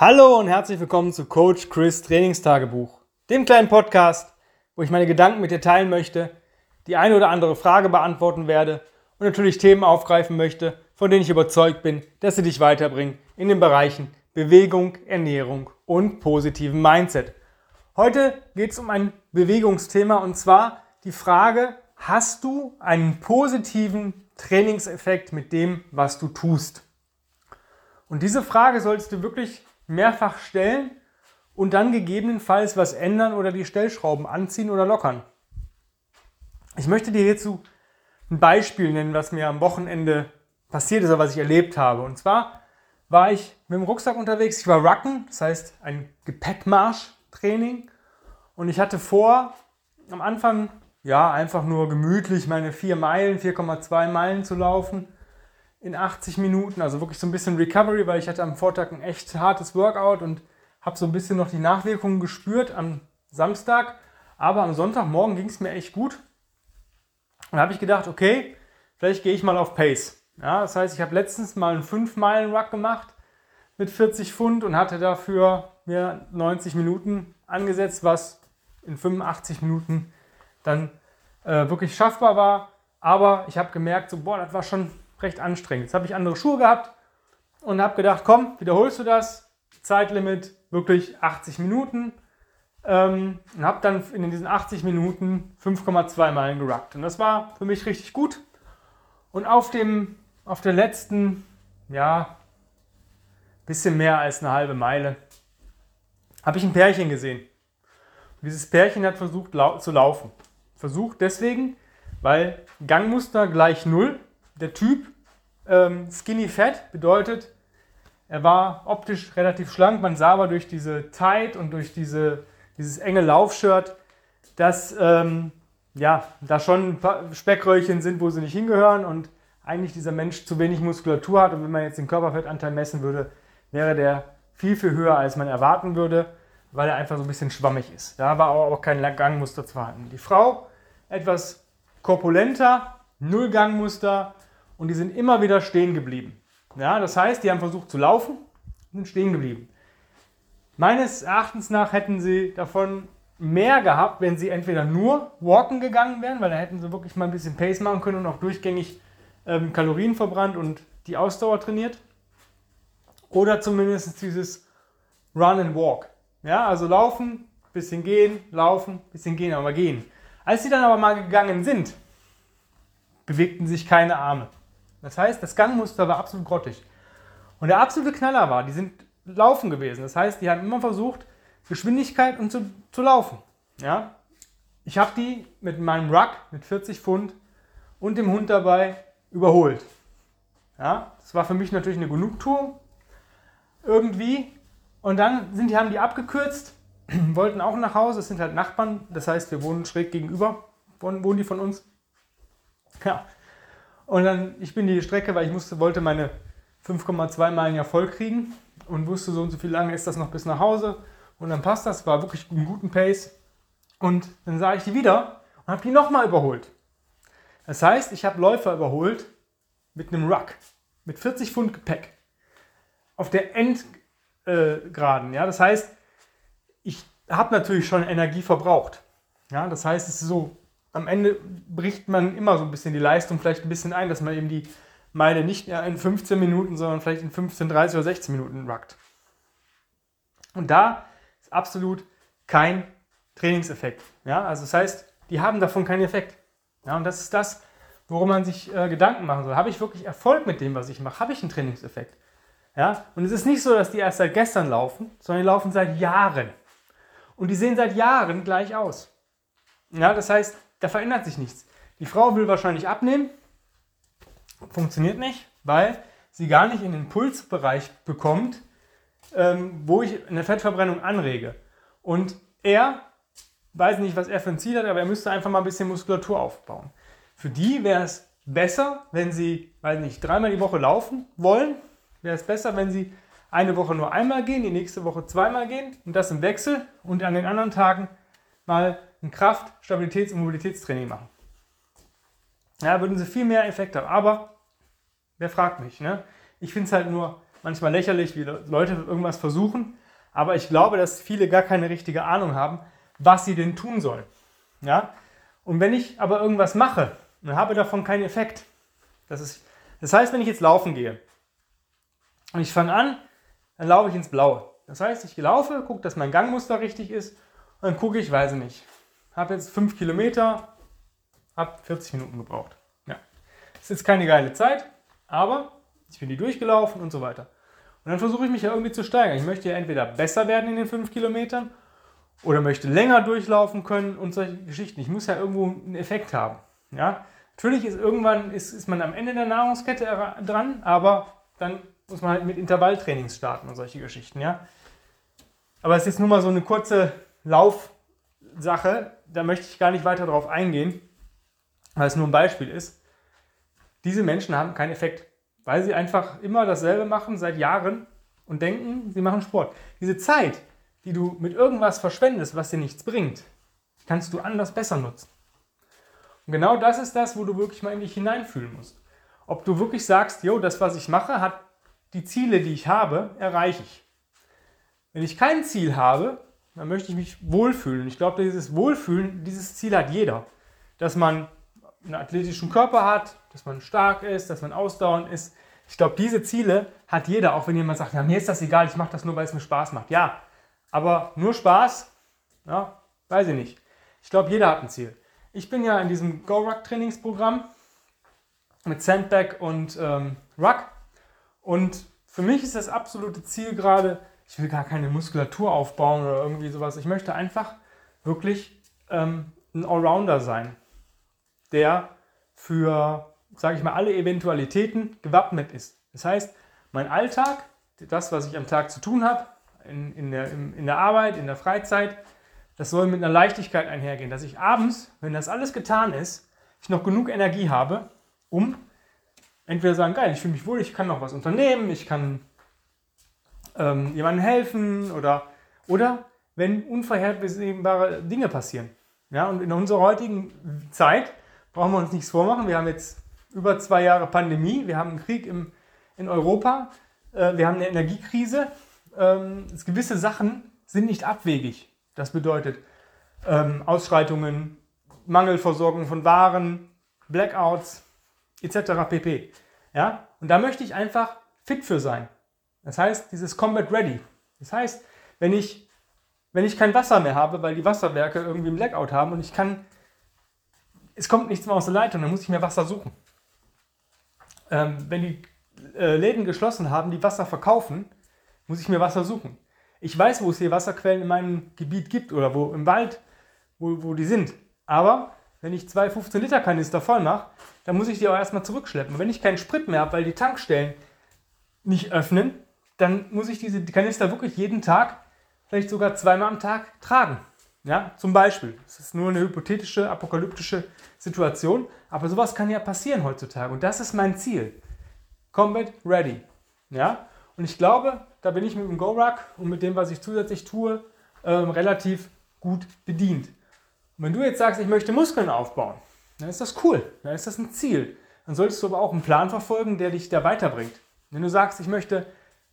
Hallo und herzlich willkommen zu Coach Chris Trainingstagebuch, dem kleinen Podcast, wo ich meine Gedanken mit dir teilen möchte, die eine oder andere Frage beantworten werde und natürlich Themen aufgreifen möchte, von denen ich überzeugt bin, dass sie dich weiterbringen in den Bereichen Bewegung, Ernährung und positiven Mindset. Heute geht es um ein Bewegungsthema und zwar die Frage, hast du einen positiven Trainingseffekt mit dem, was du tust? Und diese Frage solltest du wirklich mehrfach stellen und dann gegebenenfalls was ändern oder die Stellschrauben anziehen oder lockern. Ich möchte dir hierzu ein Beispiel nennen, was mir am Wochenende passiert ist oder was ich erlebt habe. Und zwar war ich mit dem Rucksack unterwegs. Ich war Rucken, das heißt ein Gepäckmarsch-Training. Und ich hatte vor, am Anfang ja einfach nur gemütlich meine 4 Meilen, 4,2 Meilen zu laufen in 80 Minuten. Also wirklich so ein bisschen Recovery, weil ich hatte am Vortag ein echt hartes Workout und habe so ein bisschen noch die Nachwirkungen gespürt am Samstag. Aber am Sonntagmorgen ging es mir echt gut. Und habe ich gedacht, okay, vielleicht gehe ich mal auf Pace. Ja, das heißt, ich habe letztens mal einen 5-Meilen-Ruck gemacht mit 40 Pfund und hatte dafür mir 90 Minuten angesetzt, was in 85 Minuten dann äh, wirklich schaffbar war. Aber ich habe gemerkt, so, boah, das war schon recht anstrengend. Jetzt habe ich andere Schuhe gehabt und habe gedacht, komm, wiederholst du das. Zeitlimit wirklich 80 Minuten. Ähm, und habe dann in diesen 80 Minuten 5,2 Meilen geruckt. Und das war für mich richtig gut. Und auf, dem, auf der letzten, ja, bisschen mehr als eine halbe Meile, habe ich ein Pärchen gesehen. Und dieses Pärchen hat versucht lau zu laufen. Versucht deswegen, weil Gangmuster gleich null der Typ ähm, Skinny Fat bedeutet, er war optisch relativ schlank. Man sah aber durch diese Tight und durch diese, dieses enge Laufshirt, dass ähm, ja, da schon ein paar Speckröllchen sind, wo sie nicht hingehören und eigentlich dieser Mensch zu wenig Muskulatur hat. Und wenn man jetzt den Körperfettanteil messen würde, wäre der viel, viel höher, als man erwarten würde, weil er einfach so ein bisschen schwammig ist. Da war aber auch kein Gangmuster zu vorhanden. Die Frau etwas korpulenter, null Gangmuster, und die sind immer wieder stehen geblieben. Ja, das heißt, die haben versucht zu laufen und sind stehen geblieben. Meines Erachtens nach hätten sie davon mehr gehabt, wenn sie entweder nur walken gegangen wären, weil da hätten sie wirklich mal ein bisschen Pace machen können und auch durchgängig ähm, Kalorien verbrannt und die Ausdauer trainiert. Oder zumindest dieses Run and Walk. Ja, also laufen, bisschen gehen, laufen, bisschen gehen, aber gehen. Als sie dann aber mal gegangen sind, bewegten sich keine Arme. Das heißt, das Gangmuster war absolut grottig. Und der absolute Knaller war, die sind laufen gewesen. Das heißt, die haben immer versucht, Geschwindigkeit und zu, zu laufen. Ja? Ich habe die mit meinem Ruck mit 40 Pfund und dem Hund dabei überholt. Ja? Das war für mich natürlich eine Genugtuung irgendwie. Und dann sind die, haben die abgekürzt, wollten auch nach Hause. Es sind halt Nachbarn, das heißt, wir wohnen schräg gegenüber, wohnen die von uns. Ja, und dann, ich bin die Strecke, weil ich musste, wollte meine 5,2 Meilen ja voll kriegen und wusste so und so viel lange ist das noch bis nach Hause. Und dann passt das, war wirklich einen guten Pace. Und dann sah ich die wieder und habe die nochmal überholt. Das heißt, ich habe Läufer überholt mit einem Ruck, mit 40 Pfund Gepäck. Auf der Endgraden. Äh, ja? Das heißt, ich habe natürlich schon Energie verbraucht. Ja? Das heißt, es ist so am Ende bricht man immer so ein bisschen die Leistung vielleicht ein bisschen ein, dass man eben die Meile nicht mehr in 15 Minuten, sondern vielleicht in 15, 30 oder 16 Minuten ruckt. Und da ist absolut kein Trainingseffekt. Ja, also das heißt, die haben davon keinen Effekt. Ja, und das ist das, worum man sich äh, Gedanken machen soll. Habe ich wirklich Erfolg mit dem, was ich mache? Habe ich einen Trainingseffekt? Ja, und es ist nicht so, dass die erst seit gestern laufen, sondern die laufen seit Jahren. Und die sehen seit Jahren gleich aus. Ja, das heißt, da verändert sich nichts. Die Frau will wahrscheinlich abnehmen, funktioniert nicht, weil sie gar nicht in den Pulsbereich bekommt, ähm, wo ich eine Fettverbrennung anrege. Und er weiß nicht, was er für ein Ziel hat, aber er müsste einfach mal ein bisschen Muskulatur aufbauen. Für die wäre es besser, wenn sie, weiß nicht, dreimal die Woche laufen wollen, wäre es besser, wenn sie eine Woche nur einmal gehen, die nächste Woche zweimal gehen und das im Wechsel und an den anderen Tagen mal ein Kraft-, Stabilitäts- und Mobilitätstraining machen. Ja, würden sie viel mehr Effekt haben. Aber wer fragt mich? Ne? Ich finde es halt nur manchmal lächerlich, wie Leute irgendwas versuchen, aber ich glaube, dass viele gar keine richtige Ahnung haben, was sie denn tun sollen. Ja? Und wenn ich aber irgendwas mache und habe davon keinen Effekt, das, ist, das heißt, wenn ich jetzt laufen gehe und ich fange an, dann laufe ich ins Blaue. Das heißt, ich laufe, gucke, dass mein Gangmuster richtig ist und dann gucke ich, weiß ich nicht, habe jetzt 5 Kilometer, habe 40 Minuten gebraucht. Ja. Das ist keine geile Zeit, aber ich bin die durchgelaufen und so weiter. Und dann versuche ich mich ja irgendwie zu steigern. Ich möchte ja entweder besser werden in den 5 Kilometern oder möchte länger durchlaufen können und solche Geschichten. Ich muss ja irgendwo einen Effekt haben. Ja? Natürlich ist irgendwann ist, ist man am Ende der Nahrungskette dran, aber dann muss man halt mit Intervalltrainings starten und solche Geschichten. Ja? Aber es ist jetzt nur mal so eine kurze Laufsache. Da möchte ich gar nicht weiter darauf eingehen, weil es nur ein Beispiel ist. Diese Menschen haben keinen Effekt weil sie einfach immer dasselbe machen seit Jahren und denken, sie machen Sport. Diese Zeit, die du mit irgendwas verschwendest, was dir nichts bringt, kannst du anders besser nutzen. Und genau das ist das, wo du wirklich mal in dich hineinfühlen musst. Ob du wirklich sagst, jo, das, was ich mache, hat die Ziele, die ich habe, erreiche ich. Wenn ich kein Ziel habe, dann möchte ich mich wohlfühlen. Ich glaube, dieses Wohlfühlen, dieses Ziel hat jeder. Dass man einen athletischen Körper hat, dass man stark ist, dass man ausdauernd ist. Ich glaube, diese Ziele hat jeder, auch wenn jemand sagt, ja, mir ist das egal, ich mache das nur, weil es mir Spaß macht. Ja, aber nur Spaß, ja, weiß ich nicht. Ich glaube, jeder hat ein Ziel. Ich bin ja in diesem Go-Ruck-Trainingsprogramm mit Sandbag und ähm, Ruck. Und für mich ist das absolute Ziel gerade, ich will gar keine Muskulatur aufbauen oder irgendwie sowas. Ich möchte einfach wirklich ähm, ein Allrounder sein der für, sage ich mal, alle Eventualitäten gewappnet ist. Das heißt, mein Alltag, das, was ich am Tag zu tun habe, in, in, der, in der Arbeit, in der Freizeit, das soll mit einer Leichtigkeit einhergehen, dass ich abends, wenn das alles getan ist, ich noch genug Energie habe, um entweder sagen, geil, ich fühle mich wohl, ich kann noch was unternehmen, ich kann ähm, jemandem helfen oder, oder wenn unvorhersehbare Dinge passieren. Ja, und in unserer heutigen Zeit brauchen wir uns nichts vormachen. Wir haben jetzt über zwei Jahre Pandemie, wir haben einen Krieg im, in Europa, äh, wir haben eine Energiekrise. Ähm, gewisse Sachen sind nicht abwegig. Das bedeutet ähm, Ausschreitungen, Mangelversorgung von Waren, Blackouts etc. pp. Ja? Und da möchte ich einfach fit für sein. Das heißt, dieses Combat Ready. Das heißt, wenn ich, wenn ich kein Wasser mehr habe, weil die Wasserwerke irgendwie einen Blackout haben und ich kann es kommt nichts mehr aus der Leitung, dann muss ich mir Wasser suchen. Ähm, wenn die äh, Läden geschlossen haben, die Wasser verkaufen, muss ich mir Wasser suchen. Ich weiß, wo es hier Wasserquellen in meinem Gebiet gibt oder wo im Wald, wo, wo die sind. Aber wenn ich zwei 15 Liter Kanister voll mache, dann muss ich die auch erstmal zurückschleppen. Und wenn ich keinen Sprit mehr habe, weil die Tankstellen nicht öffnen, dann muss ich diese Kanister wirklich jeden Tag, vielleicht sogar zweimal am Tag tragen. Ja, zum Beispiel. Das ist nur eine hypothetische, apokalyptische Situation, aber sowas kann ja passieren heutzutage und das ist mein Ziel. Combat ready. Ja, und ich glaube, da bin ich mit dem Go-Ruck und mit dem, was ich zusätzlich tue, ähm, relativ gut bedient. Und wenn du jetzt sagst, ich möchte Muskeln aufbauen, dann ist das cool, dann ist das ein Ziel. Dann solltest du aber auch einen Plan verfolgen, der dich da weiterbringt. Wenn du sagst, ich möchte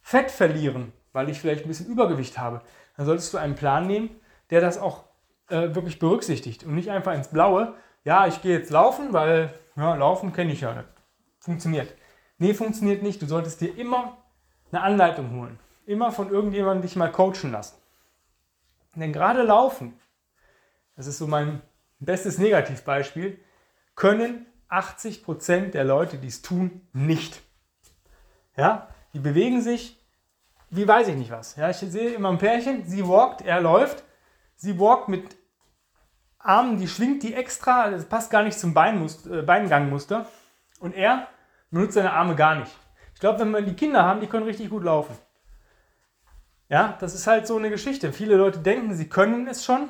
Fett verlieren, weil ich vielleicht ein bisschen Übergewicht habe, dann solltest du einen Plan nehmen, der das auch äh, wirklich berücksichtigt und nicht einfach ins Blaue, ja, ich gehe jetzt laufen, weil ja, laufen kenne ich ja. Funktioniert. Nee, funktioniert nicht. Du solltest dir immer eine Anleitung holen. Immer von irgendjemandem dich mal coachen lassen. Denn gerade laufen, das ist so mein bestes Negativbeispiel, können 80% der Leute, die es tun, nicht. Ja, die bewegen sich, wie weiß ich nicht was. Ja, ich sehe immer ein Pärchen, sie walkt, er läuft Sie walkt mit Armen, die schwingt die extra, das passt gar nicht zum Beinmuster, äh, Beingangmuster. Und er benutzt seine Arme gar nicht. Ich glaube, wenn wir die Kinder haben, die können richtig gut laufen. Ja, das ist halt so eine Geschichte. Viele Leute denken, sie können es schon,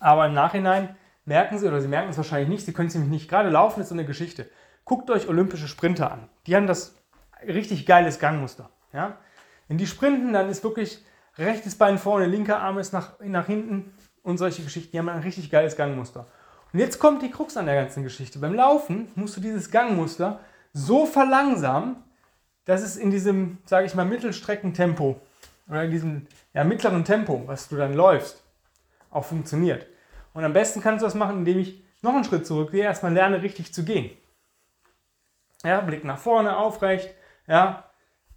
aber im Nachhinein merken sie, oder sie merken es wahrscheinlich nicht, sie können es nämlich nicht. Gerade laufen ist so eine Geschichte. Guckt euch olympische Sprinter an. Die haben das richtig geiles Gangmuster. Ja? Wenn die sprinten, dann ist wirklich rechtes Bein vorne, linker Arm ist nach, nach hinten und solche Geschichten. Die haben ein richtig geiles Gangmuster. Und jetzt kommt die Krux an der ganzen Geschichte. Beim Laufen musst du dieses Gangmuster so verlangsamen, dass es in diesem, sage ich mal, Mittelstreckentempo oder in diesem ja, mittleren Tempo, was du dann läufst, auch funktioniert. Und am besten kannst du das machen, indem ich noch einen Schritt zurückgehe, erstmal lerne richtig zu gehen. Ja, Blick nach vorne, aufrecht, ja,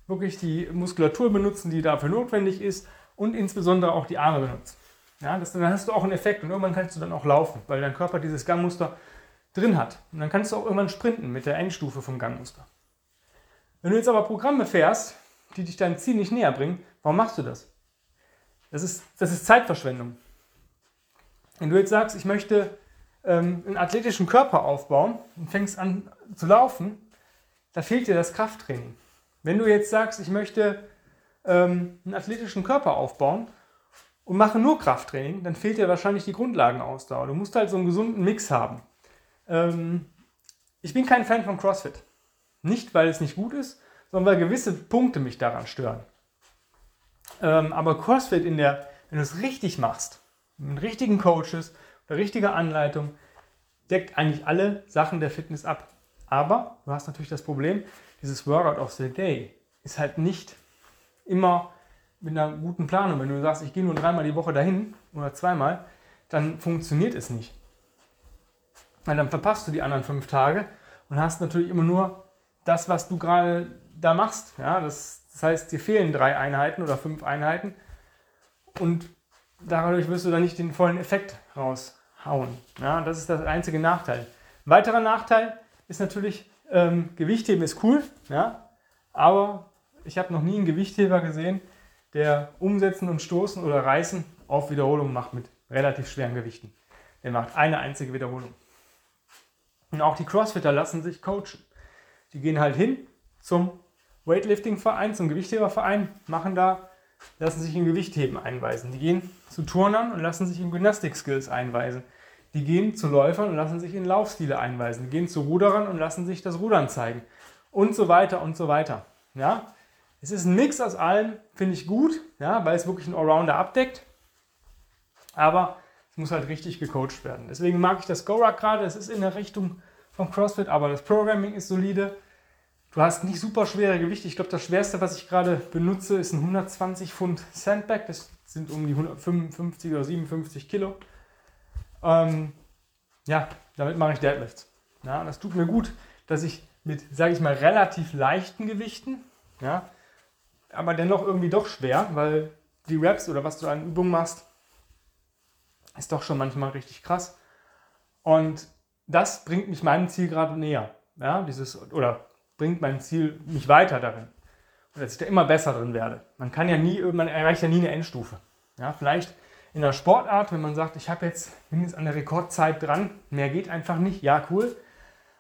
wirklich die Muskulatur benutzen, die dafür notwendig ist und insbesondere auch die Arme benutzen. Ja, das, dann hast du auch einen Effekt und irgendwann kannst du dann auch laufen, weil dein Körper dieses Gangmuster drin hat. Und dann kannst du auch irgendwann sprinten mit der Endstufe vom Gangmuster. Wenn du jetzt aber Programme fährst, die dich deinem Ziel nicht näher bringen, warum machst du das? Das ist, das ist Zeitverschwendung. Wenn du jetzt sagst, ich möchte ähm, einen athletischen Körper aufbauen und fängst an zu laufen, da fehlt dir das Krafttraining. Wenn du jetzt sagst, ich möchte ähm, einen athletischen Körper aufbauen und mache nur Krafttraining, dann fehlt dir wahrscheinlich die Grundlagenausdauer. Du musst halt so einen gesunden Mix haben. Ähm, ich bin kein Fan von CrossFit. Nicht, weil es nicht gut ist, sondern weil gewisse Punkte mich daran stören. Ähm, aber CrossFit in der, wenn du es richtig machst, mit richtigen Coaches, der richtigen Anleitung, deckt eigentlich alle Sachen der Fitness ab. Aber du hast natürlich das Problem, dieses Workout of the Day ist halt nicht immer mit einer guten Planung. Wenn du sagst, ich gehe nur dreimal die Woche dahin oder zweimal, dann funktioniert es nicht. Weil dann verpasst du die anderen fünf Tage und hast natürlich immer nur das, was du gerade da machst. Ja, das, das heißt, dir fehlen drei Einheiten oder fünf Einheiten und dadurch wirst du dann nicht den vollen Effekt raushauen. Ja, das ist der einzige Nachteil. Weiterer Nachteil ist natürlich, ähm, Gewichtheben ist cool, ja, aber ich habe noch nie einen Gewichtheber gesehen, der Umsetzen und Stoßen oder Reißen auf Wiederholung macht mit relativ schweren Gewichten. Der macht eine einzige Wiederholung. Und auch die Crossfitter lassen sich coachen. Die gehen halt hin zum Weightlifting-Verein, zum Gewichtheberverein, machen da, lassen sich in Gewichtheben einweisen. Die gehen zu Turnern und lassen sich in Gymnastik-Skills einweisen. Die gehen zu Läufern und lassen sich in Laufstile einweisen. Die gehen zu Ruderern und lassen sich das Rudern zeigen. Und so weiter und so weiter. Ja? Es ist ein Mix aus allem, finde ich gut, ja, weil es wirklich einen Allrounder abdeckt. Aber es muss halt richtig gecoacht werden. Deswegen mag ich das GoRuck gerade. Es ist in der Richtung vom CrossFit, aber das Programming ist solide. Du hast nicht super schwere Gewichte. Ich glaube, das schwerste, was ich gerade benutze, ist ein 120 Pfund Sandbag. Das sind um die 155 oder 57 Kilo. Ähm, ja, damit mache ich Deadlifts. Ja, das tut mir gut, dass ich mit, sage ich mal, relativ leichten Gewichten, ja, aber dennoch irgendwie doch schwer, weil die Raps oder was du an Übungen machst, ist doch schon manchmal richtig krass. Und das bringt mich meinem Ziel gerade näher. Ja, dieses, oder bringt mein Ziel mich weiter darin. Und dass ich da immer besser drin werde. Man kann ja nie, man erreicht ja nie eine Endstufe. Ja, vielleicht in der Sportart, wenn man sagt, ich habe jetzt, bin jetzt an der Rekordzeit dran, mehr geht einfach nicht, ja, cool.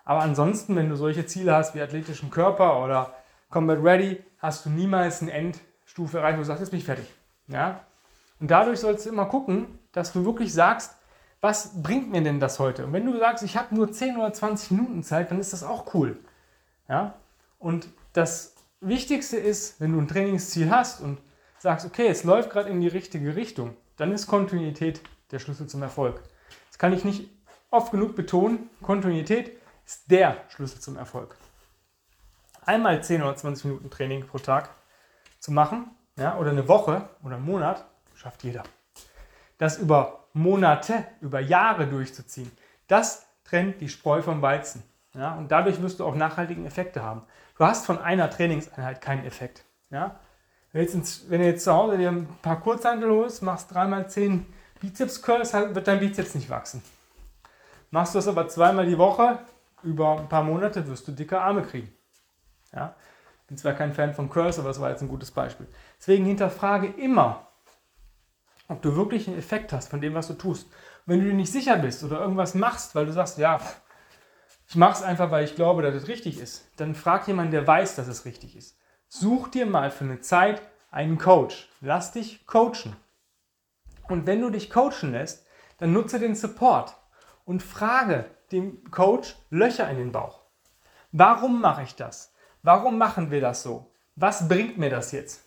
Aber ansonsten, wenn du solche Ziele hast wie athletischen Körper oder Combat Ready, hast du niemals eine Endstufe erreicht, wo du sagst, jetzt bin ich fertig. Ja? Und dadurch sollst du immer gucken, dass du wirklich sagst, was bringt mir denn das heute? Und wenn du sagst, ich habe nur 10 oder 20 Minuten Zeit, dann ist das auch cool. Ja? Und das Wichtigste ist, wenn du ein Trainingsziel hast und sagst, okay, es läuft gerade in die richtige Richtung, dann ist Kontinuität der Schlüssel zum Erfolg. Das kann ich nicht oft genug betonen. Kontinuität ist der Schlüssel zum Erfolg. Einmal 10 oder 20 Minuten Training pro Tag zu machen, ja, oder eine Woche oder einen Monat, schafft jeder. Das über Monate, über Jahre durchzuziehen, das trennt die Spreu vom Weizen. Ja, und dadurch wirst du auch nachhaltigen Effekte haben. Du hast von einer Trainingseinheit keinen Effekt. Ja? Wenn, du jetzt zu Hause dir ein paar Kurzhantel holst, machst dreimal zehn Bizeps Curls, wird dein Bizeps nicht wachsen. Machst du das aber zweimal die Woche, über ein paar Monate wirst du dicke Arme kriegen. Ja? Bin zwar kein Fan von Curls, aber das war jetzt ein gutes Beispiel. Deswegen hinterfrage immer, ob du wirklich einen Effekt hast von dem, was du tust. Und wenn du dir nicht sicher bist oder irgendwas machst, weil du sagst, ja, ich mache es einfach, weil ich glaube, dass es richtig ist, dann frag jemanden, der weiß, dass es richtig ist. Such dir mal für eine Zeit einen Coach. Lass dich coachen. Und wenn du dich coachen lässt, dann nutze den Support und frage dem Coach Löcher in den Bauch. Warum mache ich das? Warum machen wir das so? Was bringt mir das jetzt?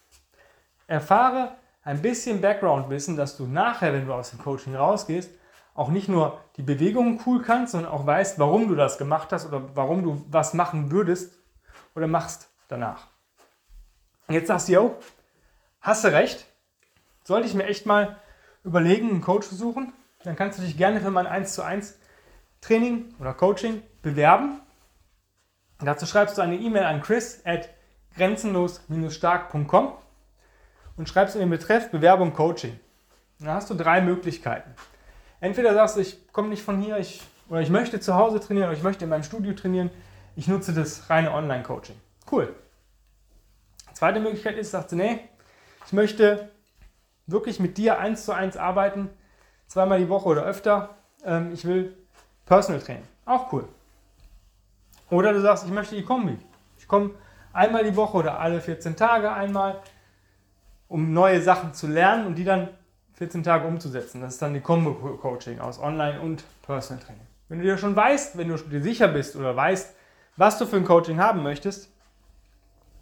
Erfahre ein bisschen Background-Wissen, dass du nachher, wenn du aus dem Coaching rausgehst, auch nicht nur die Bewegungen cool kannst, sondern auch weißt, warum du das gemacht hast oder warum du was machen würdest oder machst danach. Jetzt sagst du, yo, hast du recht, sollte ich mir echt mal überlegen, einen Coach zu suchen, dann kannst du dich gerne für mein 1 zu 1 Training oder Coaching bewerben. Dazu schreibst du eine E-Mail an chris at grenzenlos-stark.com und schreibst in den Betreff Bewerbung Coaching. Dann hast du drei Möglichkeiten. Entweder sagst du, ich komme nicht von hier, ich, oder ich möchte zu Hause trainieren oder ich möchte in meinem Studio trainieren, ich nutze das reine Online-Coaching. Cool. Zweite Möglichkeit ist, sagst du, nee, ich möchte wirklich mit dir eins zu eins arbeiten, zweimal die Woche oder öfter. Ähm, ich will Personal Training. Auch cool. Oder du sagst, ich möchte die Kombi. Ich komme einmal die Woche oder alle 14 Tage einmal, um neue Sachen zu lernen und die dann 14 Tage umzusetzen. Das ist dann die Combo-Coaching aus Online- und Personal Training. Wenn du dir schon weißt, wenn du dir sicher bist oder weißt, was du für ein Coaching haben möchtest,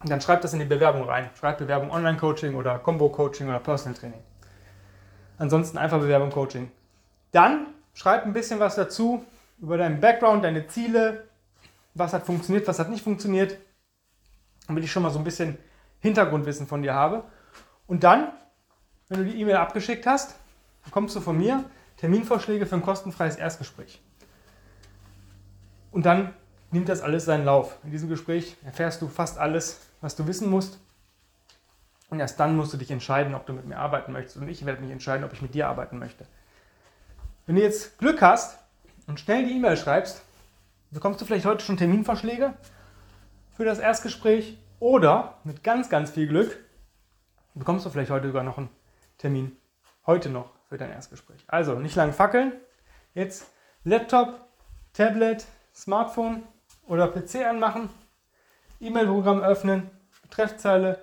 dann schreib das in die Bewerbung rein. Schreib Bewerbung Online-Coaching oder Combo-Coaching oder Personal Training. Ansonsten einfach Bewerbung Coaching. Dann schreib ein bisschen was dazu über deinen Background, deine Ziele, was hat funktioniert, was hat nicht funktioniert, damit ich schon mal so ein bisschen Hintergrundwissen von dir habe. Und dann, wenn du die E-Mail abgeschickt hast, bekommst du von mir Terminvorschläge für ein kostenfreies Erstgespräch. Und dann nimmt das alles seinen Lauf. In diesem Gespräch erfährst du fast alles, was du wissen musst. Und erst dann musst du dich entscheiden, ob du mit mir arbeiten möchtest. Und ich werde mich entscheiden, ob ich mit dir arbeiten möchte. Wenn du jetzt Glück hast und schnell die E-Mail schreibst, bekommst du vielleicht heute schon Terminvorschläge für das Erstgespräch oder mit ganz, ganz viel Glück bekommst du vielleicht heute sogar noch einen Termin heute noch für dein Erstgespräch. Also nicht lang fackeln. Jetzt Laptop, Tablet, Smartphone oder PC anmachen, E-Mail-Programm öffnen, Betreffzeile,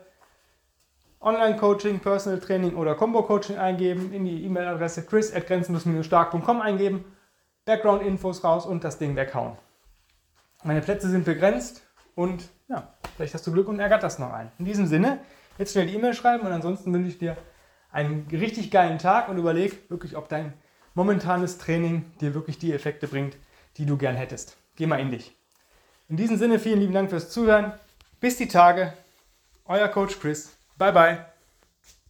Online-Coaching, Personal Training oder Combo-Coaching eingeben, in die E-Mail-Adresse chris.grenzenlos-stark.com eingeben, Background-Infos raus und das Ding weghauen. Meine Plätze sind begrenzt und ja, vielleicht hast du Glück und ärgert das noch ein. In diesem Sinne, jetzt schnell die E-Mail schreiben und ansonsten wünsche ich dir einen richtig geilen Tag und überleg wirklich, ob dein momentanes Training dir wirklich die Effekte bringt, die du gern hättest. Geh mal in dich. In diesem Sinne, vielen lieben Dank fürs Zuhören. Bis die Tage. Euer Coach Chris. Bye bye.